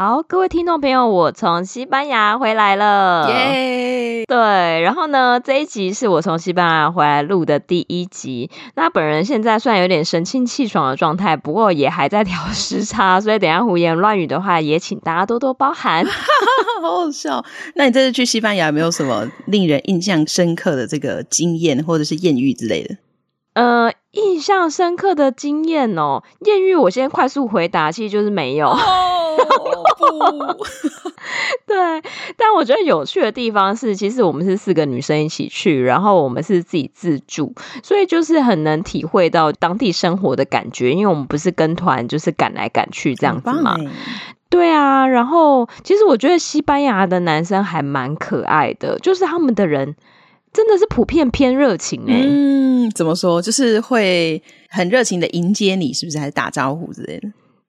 好，各位听众朋友，我从西班牙回来了，耶！对，然后呢，这一集是我从西班牙回来录的第一集。那本人现在虽然有点神清气爽的状态，不过也还在调时差，所以等一下胡言乱语的话，也请大家多多包涵。好好笑。那你这次去西班牙有没有什么令人印象深刻的这个经验，或者是艳遇之类的？呃，印象深刻的经验哦，艳遇我先快速回答，其实就是没有。Oh, 不 对，但我觉得有趣的地方是，其实我们是四个女生一起去，然后我们是自己自助，所以就是很能体会到当地生活的感觉，因为我们不是跟团，就是赶来赶去这样子嘛。对啊，然后其实我觉得西班牙的男生还蛮可爱的，就是他们的人。真的是普遍偏热情哎、欸，嗯，怎么说？就是会很热情的迎接你，是不是？还是打招呼之类的？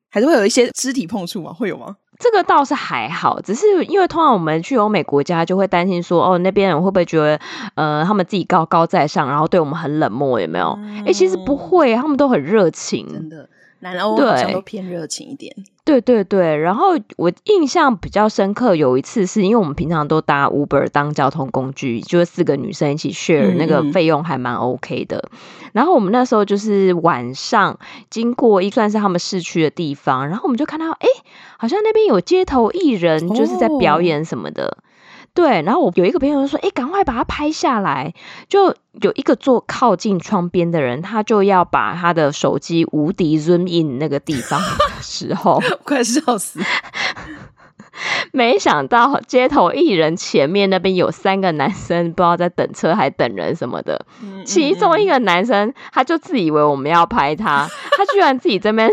还是会有一些肢体碰触吗？会有吗？这个倒是还好，只是因为通常我们去欧美国家，就会担心说，哦，那边人会不会觉得，呃，他们自己高高在上，然后对我们很冷漠，有没有？哎、嗯欸，其实不会，他们都很热情，真的。南欧好像都偏热情一点，对对对。然后我印象比较深刻，有一次是因为我们平常都搭 Uber 当交通工具，就是四个女生一起 share，那个费用还蛮 OK 的。嗯嗯。然后我们那时候就是晚上经过一算是他们市区的地方，然后我们就看到，哎，好像那边有街头艺人，就是在表演什么的。哦对，然后我有一个朋友就说：“哎，赶快把它拍下来。”就有一个坐靠近窗边的人，他就要把他的手机无敌 zoom in 那个地方的时候，快笑死！没想到街头艺人前面那边有三个男生，不知道在等车还等人什么的。嗯嗯嗯，其中一个男生他就自以为我们要拍他，他居然自己这边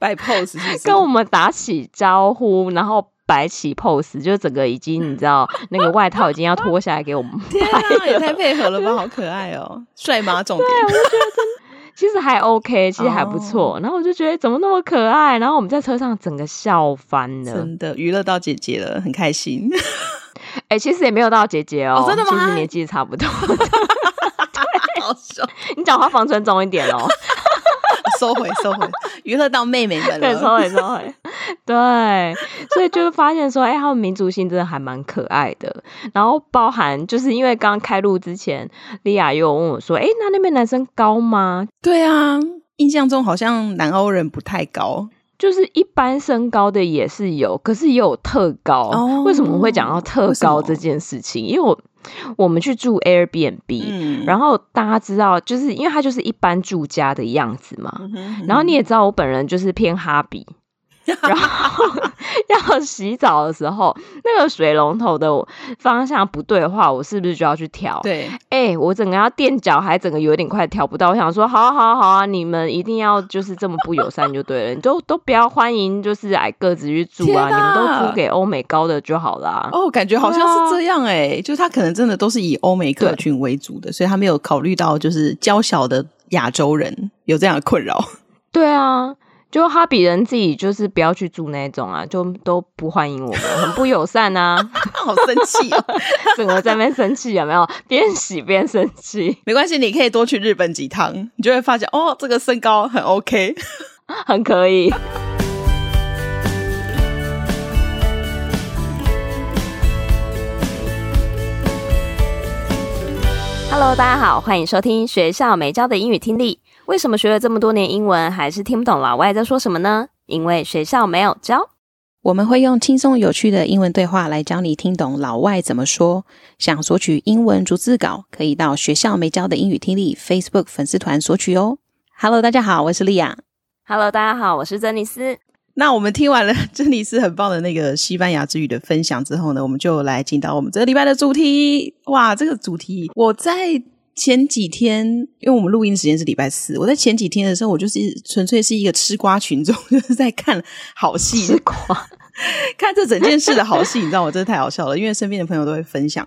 摆 pose，跟我们打起招呼，然后。摆起 pose，就整个已经你知道那个外套已经要脱下来给我们拍。天啊，也太配合了吧，好可爱哦，帅吗？重点，对，我就觉得真其实还 OK，其实还不错。Oh. 然后我就觉得怎么那么可爱，然后我们在车上整个笑翻了，真的娱乐到姐姐了，很开心。哎、欸，其实也没有到姐姐哦，oh, 真的吗？其实年纪差不多。好笑，你讲话放尊重一点哦。收回，收回，娱乐到妹妹们了。对，收回，收回。对，所以就发现说，哎、欸，他们民族性真的还蛮可爱的。然后包含就是因为刚开录之前，莉亚又问我说，哎、欸，那那边男生高吗？对啊，印象中好像南欧人不太高，就是一般身高的也是有，可是也有特高。哦、为什么会讲到特高这件事情？因为我。我们去住 Airbnb，嗯，然后大家知道，就是因为它就是一般住家的样子嘛。嗯哼嗯哼，然后你也知道，我本人就是偏哈比。然后 要洗澡的时候，那个水龙头的方向不对的话，我是不是就要去调？对，哎、欸，我整个要垫脚，还整个有点快调不到。我想说，好啊，好啊，好啊，你们一定要就是这么不友善就对了，你都都不要欢迎就是矮个子去住啊，啊你们都租给欧美高的就好啦。哦，感觉好像是这样哎、欸，啊、就他可能真的都是以欧美客群为主的，所以他没有考虑到就是娇小的亚洲人有这样的困扰。对啊。就哈比人自己就是不要去住那种啊，就都不欢迎我们，很不友善啊，好生气哦，整个在那边生气有没有？边洗边生气，没关系，你可以多去日本几趟，你就会发现哦，这个身高很 OK，很可以。Hello，大家好，欢迎收听学校没教的英语听力。为什么学了这么多年英文，还是听不懂老外在说什么呢？因为学校没有教。我们会用轻松有趣的英文对话来教你听懂老外怎么说。想索取英文逐字稿，可以到学校没教的英语听力 Facebook 粉丝团索取哦。Hello，大家好，我是莉亚。Hello，大家好，我是珍妮斯。那我们听完了珍妮斯很棒的那个西班牙之语的分享之后呢，我们就来进到我们这个礼拜的主题。哇，这个主题我在。前几天，因为我们录音时间是礼拜四，我在前几天的时候，我就是纯粹是一个吃瓜群众，就是在看好戏，吃瓜，看这整件事的好戏，你知道，我真的太好笑了。因为身边的朋友都会分享，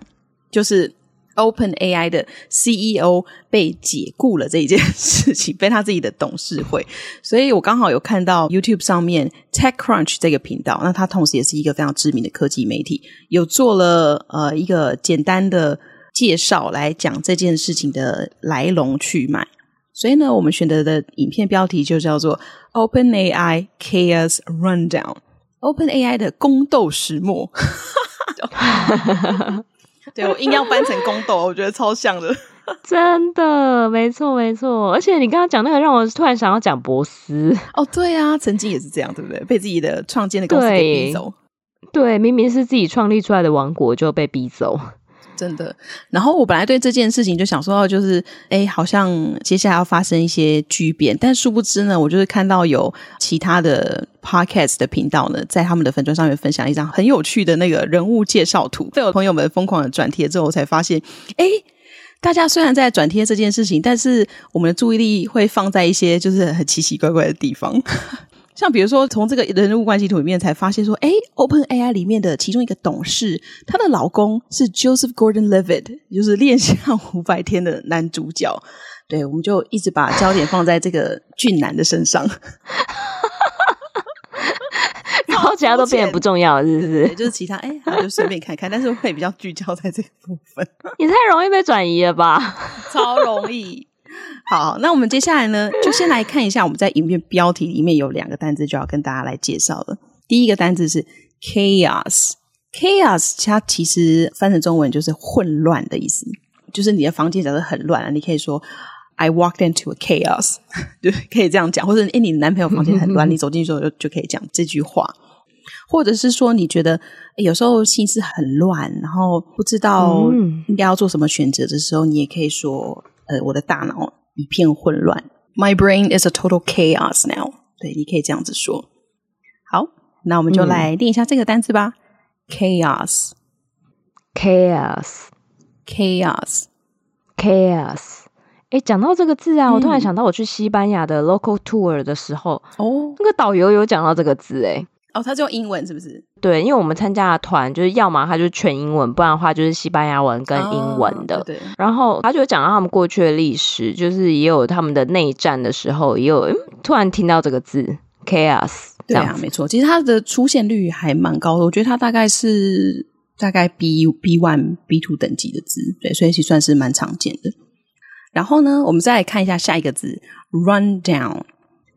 就是 OpenAI 的 CEO 被解雇了这一件事情，被他自己的董事会，所以我刚好有看到 YouTube 上面 TechCrunch 这个频道，那它同时也是一个非常知名的科技媒体，有做了呃一个简单的。介绍来讲这件事情的来龙去脉，所以呢，我们选择的影片标题就叫做 OpenAI Chaos Rundown，OpenAI 的宫斗始末。对，我硬要搬成宫斗，我觉得超像的。真的，没错没错。而且你刚刚讲那个，让我突然想要讲博斯。哦，对啊，曾经也是这样，对不对？被自己的创建的公司给逼走。对，明明是自己创立出来的王国，就被逼走。真的，然后我本来对这件事情就想说到，就是哎，好像接下来要发生一些巨变，但殊不知呢，我就是看到有其他的 podcast 的频道呢，在他们的粉砖上面分享一张很有趣的那个人物介绍图，被我朋友们疯狂的转贴之后，我才发现，哎，大家虽然在转贴这件事情，但是我们的注意力会放在一些就是很奇奇怪怪的地方。像比如说，从这个人物关系图里面才发现说，诶，OpenAI 里面的其中一个董事，她的老公是 Joseph Gordon-Levitt，就是《恋上五百天》的男主角。对，我们就一直把焦点放在这个俊男的身上，然后其他都变得不重要，是不是？就是其他，哎，好，就随便看看，但是会比较聚焦在这个部分。也太容易被转移了吧？超容易。好，那我们接下来呢，就先来看一下我们在影片标题里面有两个单字，就要跟大家来介绍了。第一个单字是 chaos，chaos 它其实翻成中文就是混乱的意思，就是你的房间假设很乱，你可以说 I walked into a chaos，就，可以这样讲，或者诶你的男朋友房间很乱，你走进去之后就就可以讲这句话，或者是说你觉得有时候心思很乱，然后不知道应该要做什么选择的时候，你也可以说。呃，我的大脑一片混乱。My brain is a total chaos now。对，你可以这样子说。好，那我们就来练一下这个单词吧。，chaos，chaos，chaos，chaos。哎，讲到这个字啊，我突然想到我去西班牙的 local tour 的时候，哦，那个导游有讲到这个字，哎。哦，他就用英文是不是？对，因为我们参加的团就是要么他就是全英文，不然的话就是西班牙文跟英文的。哦、对，然后他就讲到他们过去的历史，就是也有他们的内战的时候，也有、嗯、突然听到这个字 chaos。对啊，没错，其实它的出现率还蛮高的，我觉得它大概是大概 B B one B two 等级的字，对，所以其实算是蛮常见的。然后呢，我们再来看一下下一个字 run down。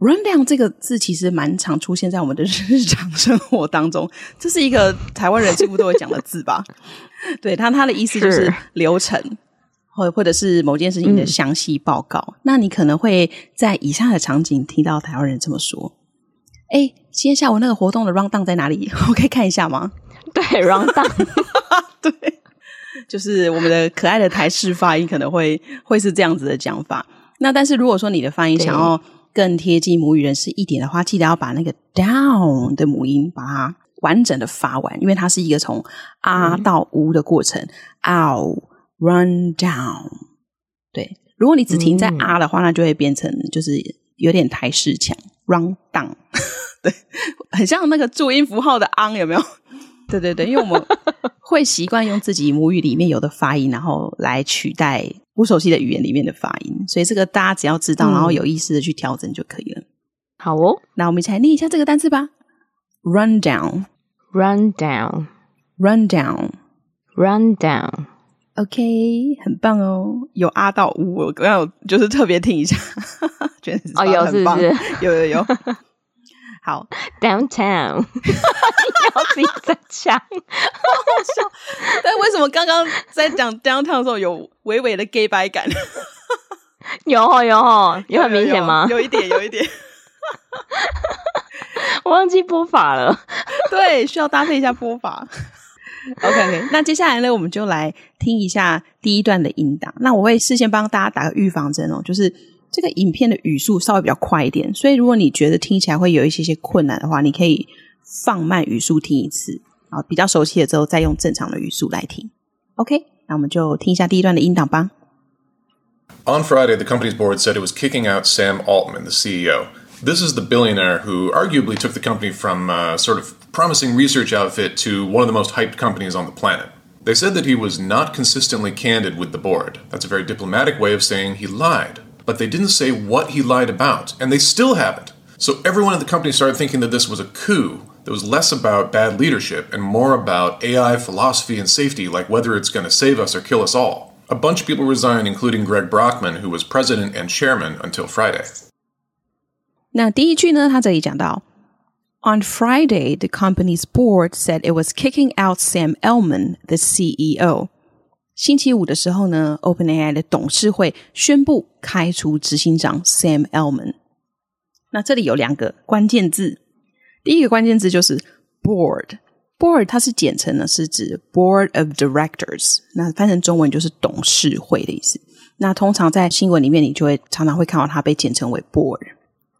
Rundown 这个字其实蛮常出现在我们的 日常生活当中，这是一个台湾人几乎都会讲的字吧？对，它它的意思就是流程，或或者是某件事情的详细报告。嗯。那你可能会在以下的场景听到台湾人这么说：“哎，今天下午那个活动的 Rundown 在哪里？我可以看一下吗？”对，Rundown，对，就是我们的可爱的台式发音可能会会是这样子的讲法。那但是如果说你的发音想要更贴近母语人士一点的话，记得要把那个 down 的母音把它完整的发完，因为它是一个从啊到呜的过程。ow、嗯、run down，对，如果你只停在啊的话，嗯、那就会变成就是有点台式腔。run down，对，很像那个注音符号的 on 有没有？对对对，因为我们会习惯用自己母语里面有的发音，然后来取代不熟悉的语言里面的发音，所以这个大家只要知道，嗯、然后有意识的去调整就可以了。好哦，那我们一起来念一下这个单词吧。Run down，run down，run down，run down。OK，很棒哦，有啊到五，我刚刚就是特别听一下，觉得哦有是不是？有有有。好，downtown，要自己在讲，好好笑。但为什么刚刚在讲 downtown 的时候有微微的 gay 白感？有哦有哦，有很明显吗？有一点，有一点。我忘记播法了，对，需要搭配一下播法。OK OK，那接下来呢，我们就来听一下第一段的音档。那我会事先帮大家打个预防针哦，就是。这个影片的语速稍微比较快一点，所以如果你觉得听起来会有一些些困难的话，你可以放慢语速听一次，啊，比较熟悉了之后再用正常的语速来听。OK，那我们就听一下第一段的音档吧。On Friday, the company's board said it was kicking out Sam Altman, the CEO. This is the billionaire who arguably took the company from a sort of promising research outfit to one of the most hyped companies on the planet. They said that he was not consistently candid with the board. That's a very diplomatic way of saying he lied. but they didn't say what he lied about, and they still haven't. So everyone at the company started thinking that this was a coup that was less about bad leadership and more about AI philosophy and safety, like whether it's going to save us or kill us all. A bunch of people resigned, including Greg Brockman, who was president and chairman until Friday. 那第一句呢，他这里讲到 On Friday, the company's board said it was kicking out Sam Altman, the CEO. 星期五的时候呢，OpenAI 的董事会宣布开除执行长 Sam Altman。那这里有两个关键字，第一个关键字就是 board。board 它是简称呢，是指 board of directors。那翻成中文就是董事会的意思。那通常在新闻里面，你就会常常会看到它被简称为 board。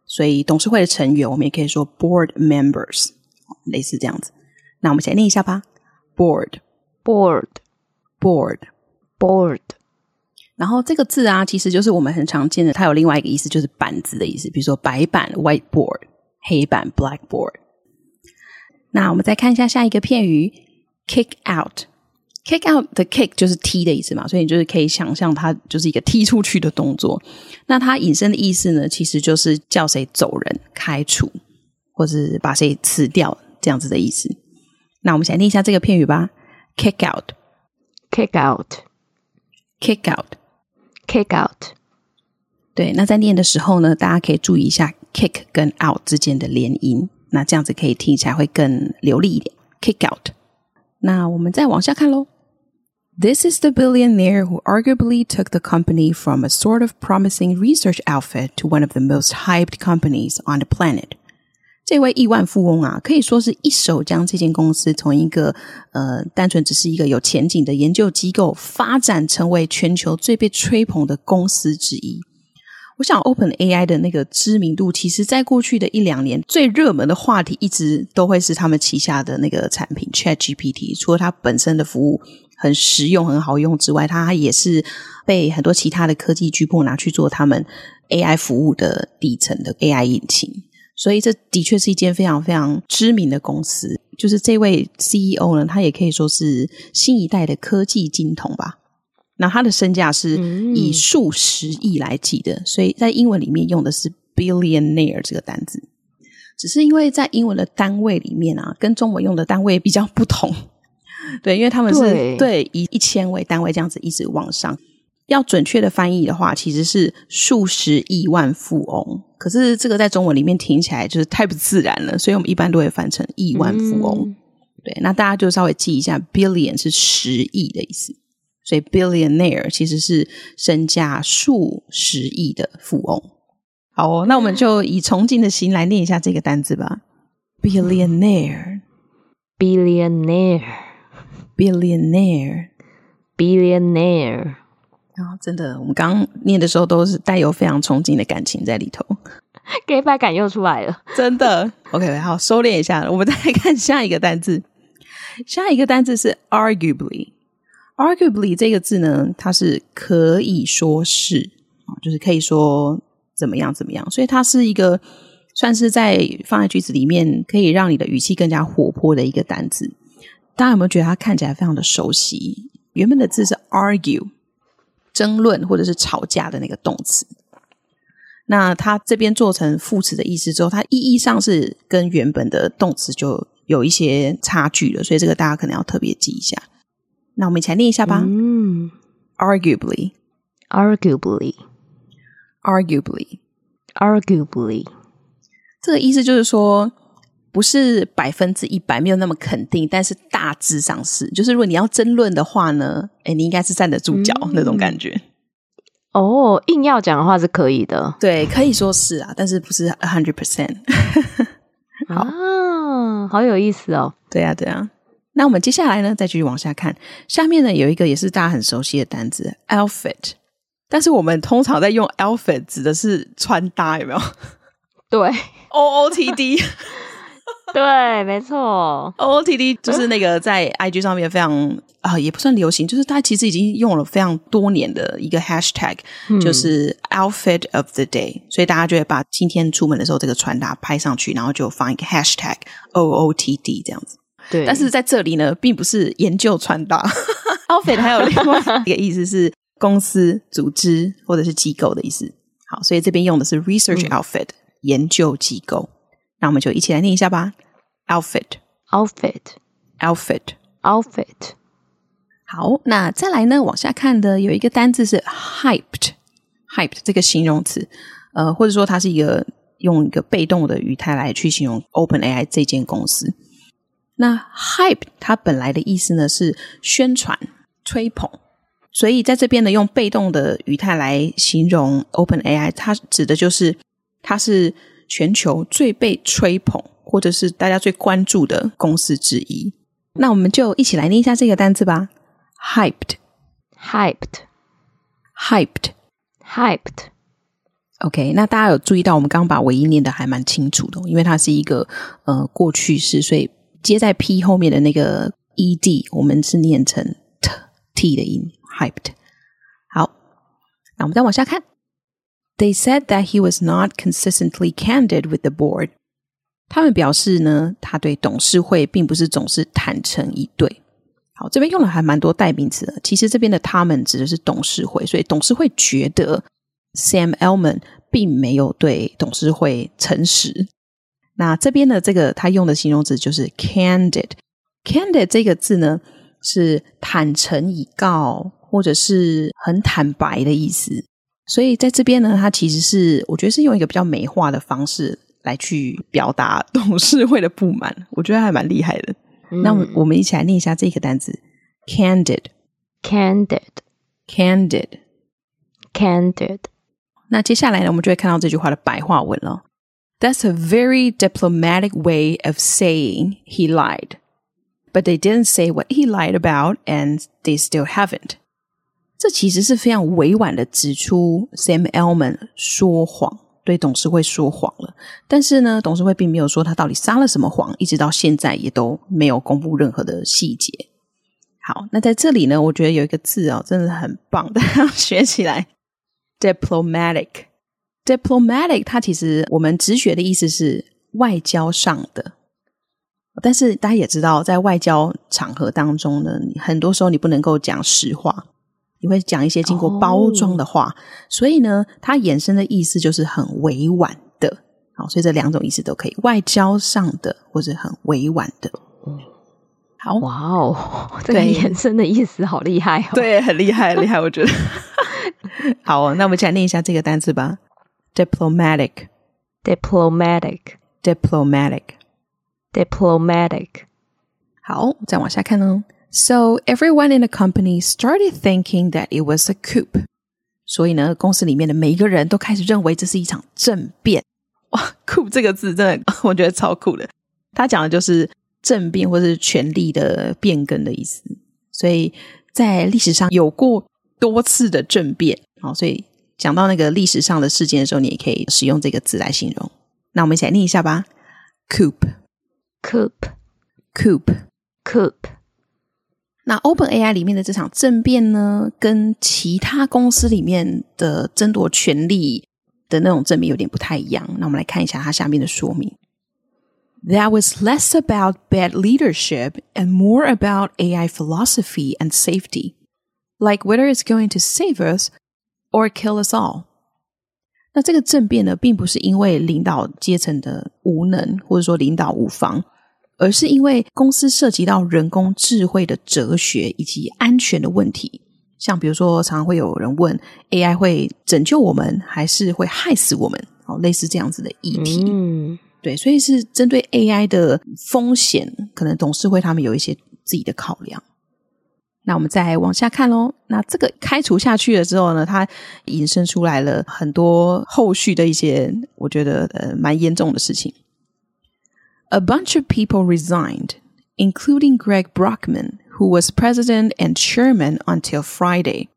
所以董事会的成员，我们也可以说 board members，类似这样子。那我们先念一下吧，board，board，board，board，board，board。然后这个字啊，其实就是我们很常见的，它有另外一个意思，就是板子的意思。比如说白板 （whiteboard）、黑板 （blackboard）。那我们再看一下下一个片语，kick out。Kick out the kick 就是踢的意思嘛，所以你就是可以想象它就是一个踢出去的动作。那它引申的意思呢，其实就是叫谁走人、开除，或是把谁辞掉这样子的意思。那我们先听一下这个片语吧：kick out，kick out，kick out，kick out。对，那在念的时候呢，大家可以注意一下 kick 跟 out 之间的连音，那这样子可以听起来会更流利一点。kick out。那我们再往下看喽。This is the billionaire who arguably took the company from a sort of promising research outfit to one of the most hyped companies on the planet. 这位亿万富翁啊，可以说是一手将这间公司从一个呃单纯只是一个有前景的研究机构，发展成为全球最被吹捧的公司之一。我想，OpenAI 的那个知名度，其实在过去的一两年，最热门的话题一直都会是他们旗下的那个产品 ChatGPT。除了它本身的服务很实用、很好用之外，它也是被很多其他的科技巨擘拿去做他们 AI 服务的底层的 AI 引擎。所以，这的确是一间非常非常知名的公司。就是这位 CEO 呢，他也可以说是新一代的科技金童吧。那他的身价是以数十亿来计的，嗯，所以在英文里面用的是 billionaire 这个单字，只是因为在英文的单位里面啊，跟中文用的单位比较不同。对，因为他们是对，对以一千为单位这样子一直往上，要准确的翻译的话，其实是数十亿万富翁。可是这个在中文里面听起来就是太不自然了，所以我们一般都会翻成亿万富翁。嗯，对，那大家就稍微记一下，billion 是十亿的意思。所以，billionaire 其实是身价数十亿的富翁。好哦，那我们就以崇敬的心来念一下这个单字吧。billionaire，billionaire，billionaire，billionaire。然后，真的，我们刚刚念的时候都是带有非常憧憬的感情在里头，gay 白感又出来了。真的，OK，好，收敛一下，我们再来看下一个单字。下一个单字是 arguably。Arguably 这个字呢，它是可以说是啊，就是可以说怎么样怎么样，所以它是一个算是在放在句子里面可以让你的语气更加活泼的一个单字。大家有没有觉得它看起来非常的熟悉？原本的字是 argue，争论或者是吵架的那个动词。那它这边做成副词的意思之后，它意义上是跟原本的动词就有一些差距了，所以这个大家可能要特别记一下。那我们一起来念一下吧。嗯，arguably，arguably，arguably，arguably，这个意思就是说，不是百分之一百，没有那么肯定，但是大致上是。就是如果你要争论的话呢，哎，你应该是站得住脚、嗯、那种感觉。哦，硬要讲的话是可以的，对，可以说是啊，但是不是 a hundred percent。好啊，好有意思哦。对啊，对啊。那我们接下来呢，再继续往下看。下面呢，有一个也是大家很熟悉的单字 outfit，但是我们通常在用 outfit 指的是穿搭，有没有？对，O O T D，对，没错，O O T D 就是那个在 I G 上面非常啊、呃，也不算流行，就是它其实已经用了非常多年的一个 hashtag，、嗯、就是 outfit of the day，所以大家就会把今天出门的时候这个穿搭拍上去，然后就放一个 hashtag O O T D 这样子。对，但是在这里呢，并不是研究穿搭，outfit 还有另外一个意思是公司、组织或者是机构的意思。好，所以这边用的是 research outfit、嗯、研究机构。那我们就一起来念一下吧：outfit，outfit，outfit，outfit。好，那再来呢，往下看的有一个单字是 hyped，hyped 这个形容词，呃，或者说它是一个。用一个被动的语态来去形容 OpenAI 这间公司。那 hype 它本来的意思呢是宣传、吹捧，所以在这边呢用被动的语态来形容 OpenAI，它指的就是它是全球最被吹捧或者是大家最关注的公司之一。那我们就一起来念一下这个单词吧：hyped，hyped，hyped，hyped。OK，那大家有注意到我们刚刚把尾音念的还蛮清楚的，因为它是一个呃过去式，所以。接在 p 后面的那个 ed，我们是念成 t t 的音，hyped。好，那我们再往下看。They said that he was not consistently candid with the board。他们表示呢，他对董事会并不是总是坦诚以对。好，这边用了还蛮多代名词的。其实这边的他们指的是董事会，所以董事会觉得 Sam Altman 并没有对董事会诚实。那这边的这个他用的形容词就是 candid，candid 这个字呢是坦诚以告或者是很坦白的意思，所以在这边呢，它其实是我觉得是用一个比较美化的方式来去表达董事会的不满，我觉得还蛮厉害的。嗯、那我们一起来念一下这个单词：candid，candid，candid，candid。那接下来呢，我们就会看到这句话的白话文了。That's a very diplomatic way of saying he lied. But they didn't say what he lied about, and they still haven't. 这其实是非常委婉的指出 Sam Altman 说谎，对董事会说谎了。但是呢，董事会并没有说他到底撒了什么谎，一直到现在也都没有公布任何的细节。好，那在这里呢，我觉得有一个字哦，真的很棒，大家要学起来，diplomatic。Diplomatic，它其实我们直觉的意思是外交上的，但是大家也知道，在外交场合当中呢，很多时候你不能够讲实话，你会讲一些经过包装的话，oh. 所以呢，它衍生的意思就是很委婉的。好，所以这两种意思都可以，外交上的或者很委婉的。好，哇哦，这个衍生的意思好厉害哦，对，很厉害，厉害，我觉得。好，那我们再来念一下这个单词吧。Diplomatic, diplomatic, diplomatic, diplomatic。好，再往下看呢。So everyone in the company started thinking that it was a coup。所以呢，公司里面的每一个人都开始认为这是一场政变。哇，coup 这个字真的，我觉得超酷的。他讲的就是政变或是权力的变更的意思。所以在历史上有过多次的政变。好，所以。讲到那个历史上的事件的时候，你也可以使用这个字来形容。那我们一起来念一下吧：coup，coup，coup，coup。那 OpenAI 里面的这场政变呢，跟其他公司里面的争夺权力的那种政变有点不太一样。那我们来看一下它下面的说明：That was less about bad leadership and more about AI philosophy and safety, like whether it's going to save us. Or kill us all。那这个政变呢，并不是因为领导阶层的无能，或者说领导无方，而是因为公司涉及到人工智慧的哲学以及安全的问题。像比如说，常常会有人问：AI 会拯救我们，还是会害死我们？哦，类似这样子的议题。嗯，对，所以是针对 AI 的风险，可能董事会他们有一些自己的考量。那我们再往下看喽。那这个开除下去了之后呢，它引申出来了很多后续的一些，我觉得呃蛮严重的事情。A bunch of people resigned, including Greg Brockman, who was president and chairman until Friday.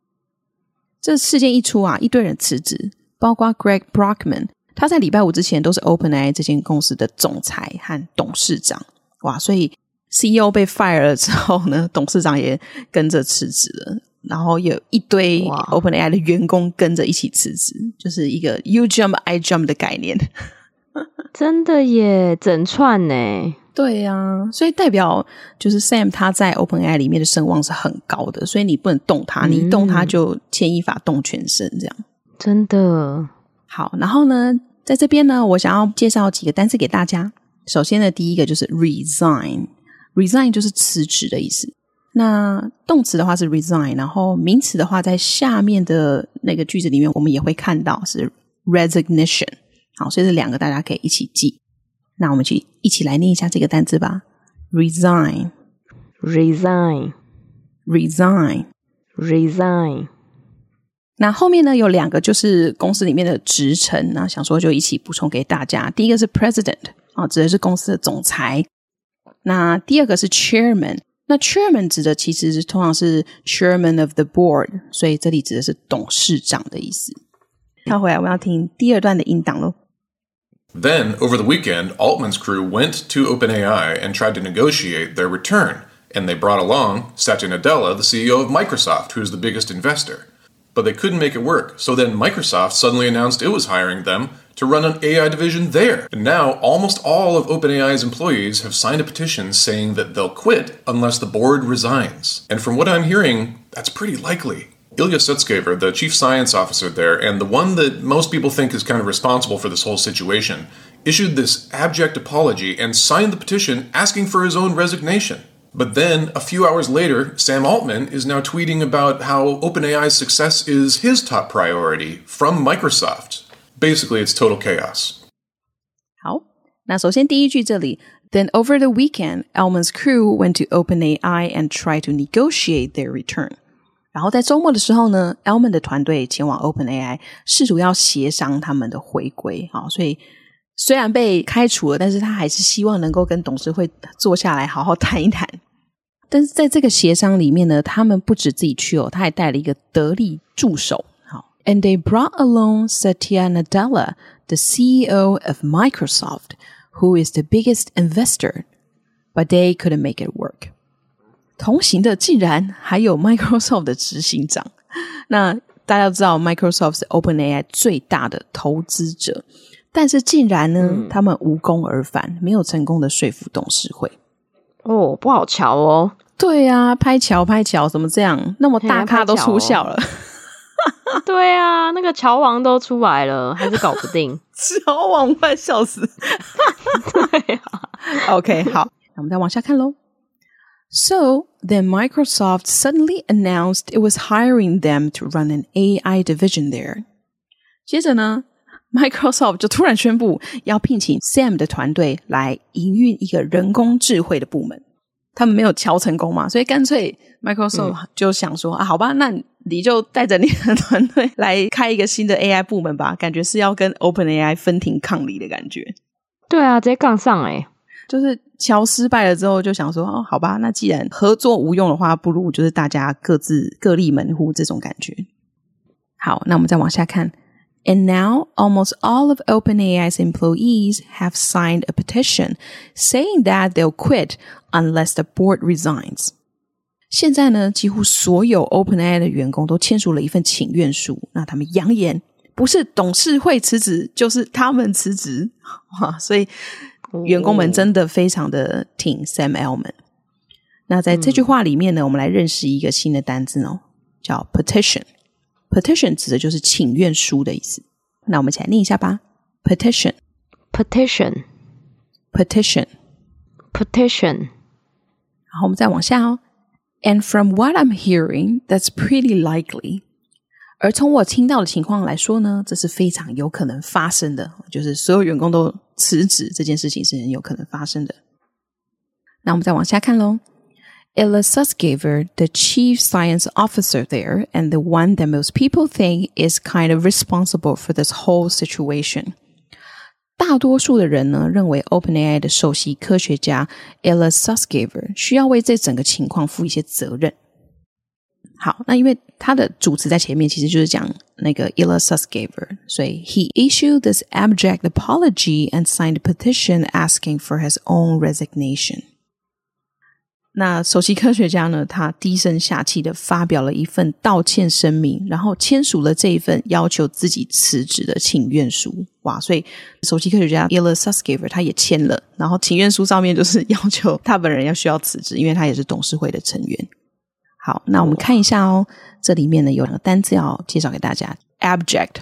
这事件一出啊，一堆人辞职，包括 Greg Brockman，他在礼拜五之前都是 OpenAI 这间公司的总裁和董事长。哇，所以。CEO 被 fire 了之后呢，董事长也跟着辞职了，然后有一堆 OpenAI 的员工跟着一起辞职，就是一个 You jump, I jump 的概念。 真的耶，整串呢？对呀、啊，所以代表就是 Sam 他在 OpenAI 里面的声望是很高的，所以你不能动他，你一动他就牵一发动全身，这样。真的好，然后呢，在这边呢，我想要介绍几个单词给大家。首先呢，第一个就是 resign。Resign 就是辞职的意思。那动词的话是 resign，然后名词的话，在下面的那个句子里面，我们也会看到是 resignation。好，所以这两个大家可以一起记。那我们去一起来念一下这个单词吧：resign, resign, resign, resign。那后面呢，有两个就是公司里面的职称，那想说就一起补充给大家。第一个是 president 啊，指的是公司的总裁。那第二个是 chairman，那 chairman 指的其实是通常是 chairman of the board，所以这里指的是董事长的意思。跳回来，我们要听第二段的音档喽。Then, over the weekend, Altman's crew went to OpenAI and tried to negotiate their return, and they brought along Satya Nadella, the CEO of Microsoft, who's the biggest investor. But they couldn't make it work. So then Microsoft suddenly announced it was hiring them to run an AI division there. And now almost all of OpenAI's employees have signed a petition saying that they'll quit unless the board resigns. And from what I'm hearing, that's pretty likely. Ilya Sutskever, the chief science officer there, and the one that most people think is kind of responsible for this whole situation, issued this abject apology and signed the petition asking for his own resignation. But then, a few hours later, Sam Altman is now tweeting about how OpenAI's success is his top priority from Microsoft. Basically, it's total chaos. 好，那首先第一句这里，Then over the weekend, Altman's crew went to OpenAI and tried to negotiate their return. 然后在周末的时候呢，Altman 的团队前往 OpenAI，试图要协商他们的回归。好，所以虽然被开除了，但是他还是希望能够跟董事会坐下来好好谈一谈。但是在这个协商里面呢，他们不止自己去哦，他还带了一个得力助手。好，And they brought along Satya Nadella, the CEO of Microsoft, who is the biggest investor, but they couldn't make it work. 同行的竟然还有 Microsoft 的执行长。那大家都知道，Microsoft 是 OpenAI 最大的投资者，但是竟然呢，嗯、他们无功而返，没有成功的说服董事会。哦，不好瞧哦。对呀、啊，拍桥拍桥，怎么这样？那么大咖都出校了。对啊，那个桥王都出来了，还是搞不定。桥王快笑死。对啊。OK，好，那我们再往下看喽。So then Microsoft suddenly announced it was hiring them to run an AI division there. 接着呢，Microsoft 就突然宣布要聘请 Sam 的团队来营运一个人工智慧的部门。他们没有敲成功嘛，所以干脆 Microsoft 就想说、嗯、啊，好吧，那你就带着你的团队来开一个新的 AI 部门吧，感觉是要跟 OpenAI 分庭抗礼的感觉。对啊，直接杠上哎、欸，就是敲失败了之后就想说哦，好吧，那既然合作无用的话，不如就是大家各自各立门户这种感觉。好，那我们再往下看。And now almost all of OpenAI's employees have signed a petition saying that they'll quit unless the board resigns. 现在呢，几乎所有 OpenAI 的员工都签署了一份请愿书。那他们扬言，不是董事会辞职，就是他们辞职。哇，所以员工们真的非常的挺 Sam Altman。那在这句话里面呢，我们来认识一个新的单字哦，叫 petition。Petition 指的就是请愿书的意思。那我们一起来念一下吧。Petition，petition，petition。然后我们再往下哦。And from what I'm hearing, that's pretty likely。而从我听到的情况来说呢，这是非常有可能发生的，就是所有员工都辞职这件事情是很有可能发生的。那我们再往下看喽。Ilya Sutskever, the chief science officer there, and the one that most people think is kind of responsible for this whole situation. 大多数的人呢，认为 OpenAI 的首席科学家 Ella Susgaver 需要为这整个情况负一些责任。好，那因为他的主词在前面，其实就是讲那个 Ilya Sutskever，所以 he issued this abject apology and signed a petition asking for his own resignation. 那首席科学家呢，他低声下气的发表了一份道歉声明，然后签署了这一份要求自己辞职的请愿书。哇！所以首席科学家 Ilya Sutskever 他也签了，然后请愿书上面就是要求他本人要需要辞职，因为他也是董事会的成员。好，那我们看一下哦，这里面呢有两个单词要介绍给大家：abject。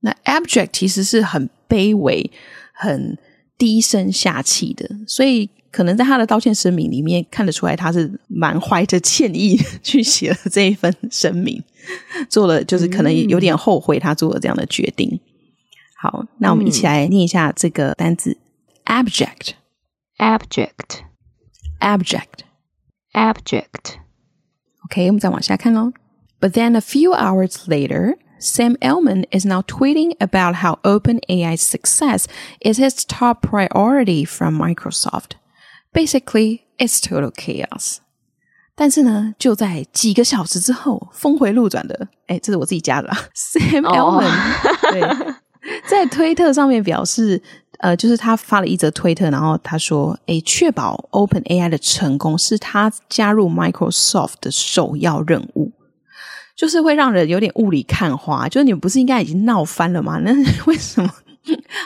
那 abject 其实是很卑微、很低声下气的，所以。可能在他的道歉声明里面看得出来，他是蛮怀着歉意去写了这一份声明，做了就是可能有点后悔他做了这样的决定。好，那我们一起来念一下这个单字、嗯、：abject，abject，abject。OK，我们再往下看喽。But then a few hours later, Sam Altman is now tweeting about how OpenAI's success is his top priority from Microsoft. Basically, it's total chaos. 但是呢，就在几个小时之后，峰回路转的，哎，这是我自己加的啦。Sam Altman、oh. 对，在推特上面表示， 呃，就是他发了一则推特，然后他说，哎，确保 OpenAI 的成功是他加入 Microsoft 的首要任务。就是会让人有点雾里看花，就是你们不是应该已经闹翻了吗？那为什么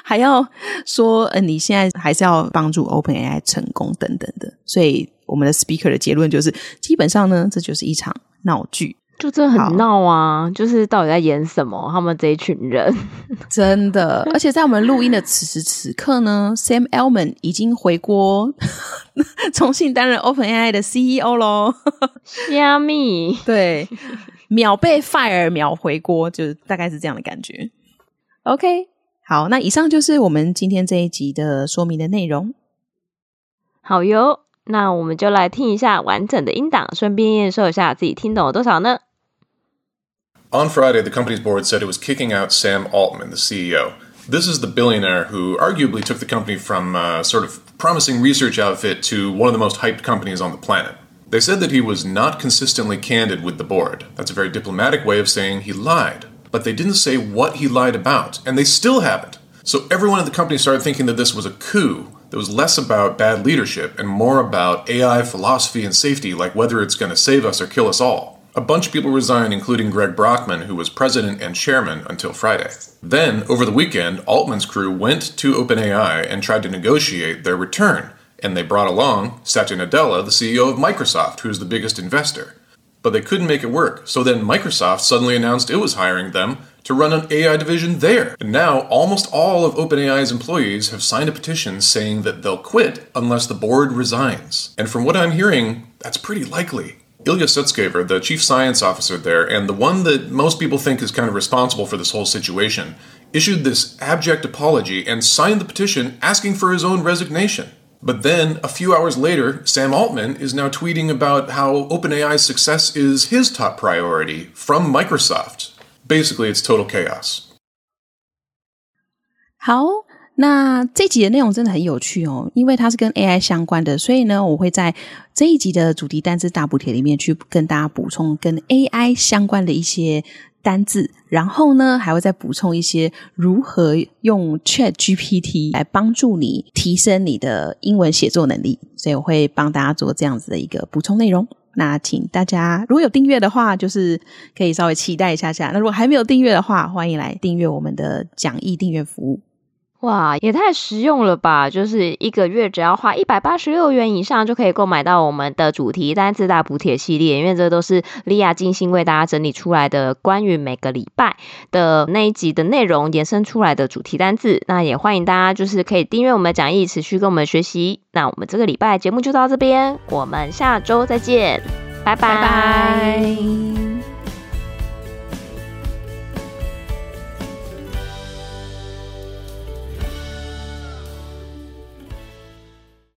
还要说，呃，你现在还是要帮助 OpenAI 成功等等的？所以我们的 speaker 的结论就是，基本上呢，这就是一场闹剧，就真的很闹啊！就是到底在演什么？他们这一群人 真的，而且在我们录音的此时此刻呢，Sam Altman 已经回国，重新担任 OpenAI 的 CEO 喽。虾米？对。秒被 fire，秒回锅，就是大概是这样的感觉。OK，好，那以上就是我们今天这一集的说明的内容。好哟，那我们就来听一下完整的音档，顺便验收一下自己听懂了多少呢？On Friday, the company's board said it was kicking out Sam Altman, the CEO. This is the billionaire who arguably took the company from a sort of promising research outfit to one of the most hyped companies on the planet. They said that he was not consistently candid with the board. That's a very diplomatic way of saying he lied. But they didn't say what he lied about, and they still haven't. So everyone at the company started thinking that this was a coup that was less about bad leadership and more about AI philosophy and safety, like whether it's going to save us or kill us all. A bunch of people resigned, including Greg Brockman, who was president and chairman until Friday. Then, over the weekend, Altman's crew went to OpenAI and tried to negotiate their return and they brought along Satya Nadella, the CEO of Microsoft, who's the biggest investor. But they couldn't make it work, so then Microsoft suddenly announced it was hiring them to run an AI division there. And now almost all of OpenAI's employees have signed a petition saying that they'll quit unless the board resigns. And from what I'm hearing, that's pretty likely. Ilya Sutskever, the chief science officer there, and the one that most people think is kind of responsible for this whole situation, issued this abject apology and signed the petition asking for his own resignation. But then, a few hours later, Sam Altman is now tweeting about how OpenAI's success is his top priority from Microsoft. Basically, it's total chaos. 好，那这集的内容真的很有趣哦，因为它是跟 AI 相关的，所以呢，我会在这一集的主题单字大补帖里面去跟大家补充跟 AI 相关的一些。单字，然后呢，还会再补充一些如何用 Chat GPT 来帮助你提升你的英文写作能力，所以我会帮大家做这样子的一个补充内容。那请大家如果有订阅的话，就是可以稍微期待一下下；那如果还没有订阅的话，欢迎来订阅我们的讲义订阅服务。哇，也太实用了吧！就是一个月只要花一百八十六元以上，就可以购买到我们的主题单字大补帖系列。因为这都是莉亚精心为大家整理出来的，关于每个礼拜的那一集的内容延伸出来的主题单字。那也欢迎大家就是可以订阅我们的讲义，持续跟我们学习。那我们这个礼拜节目就到这边，我们下周再见，拜。拜拜。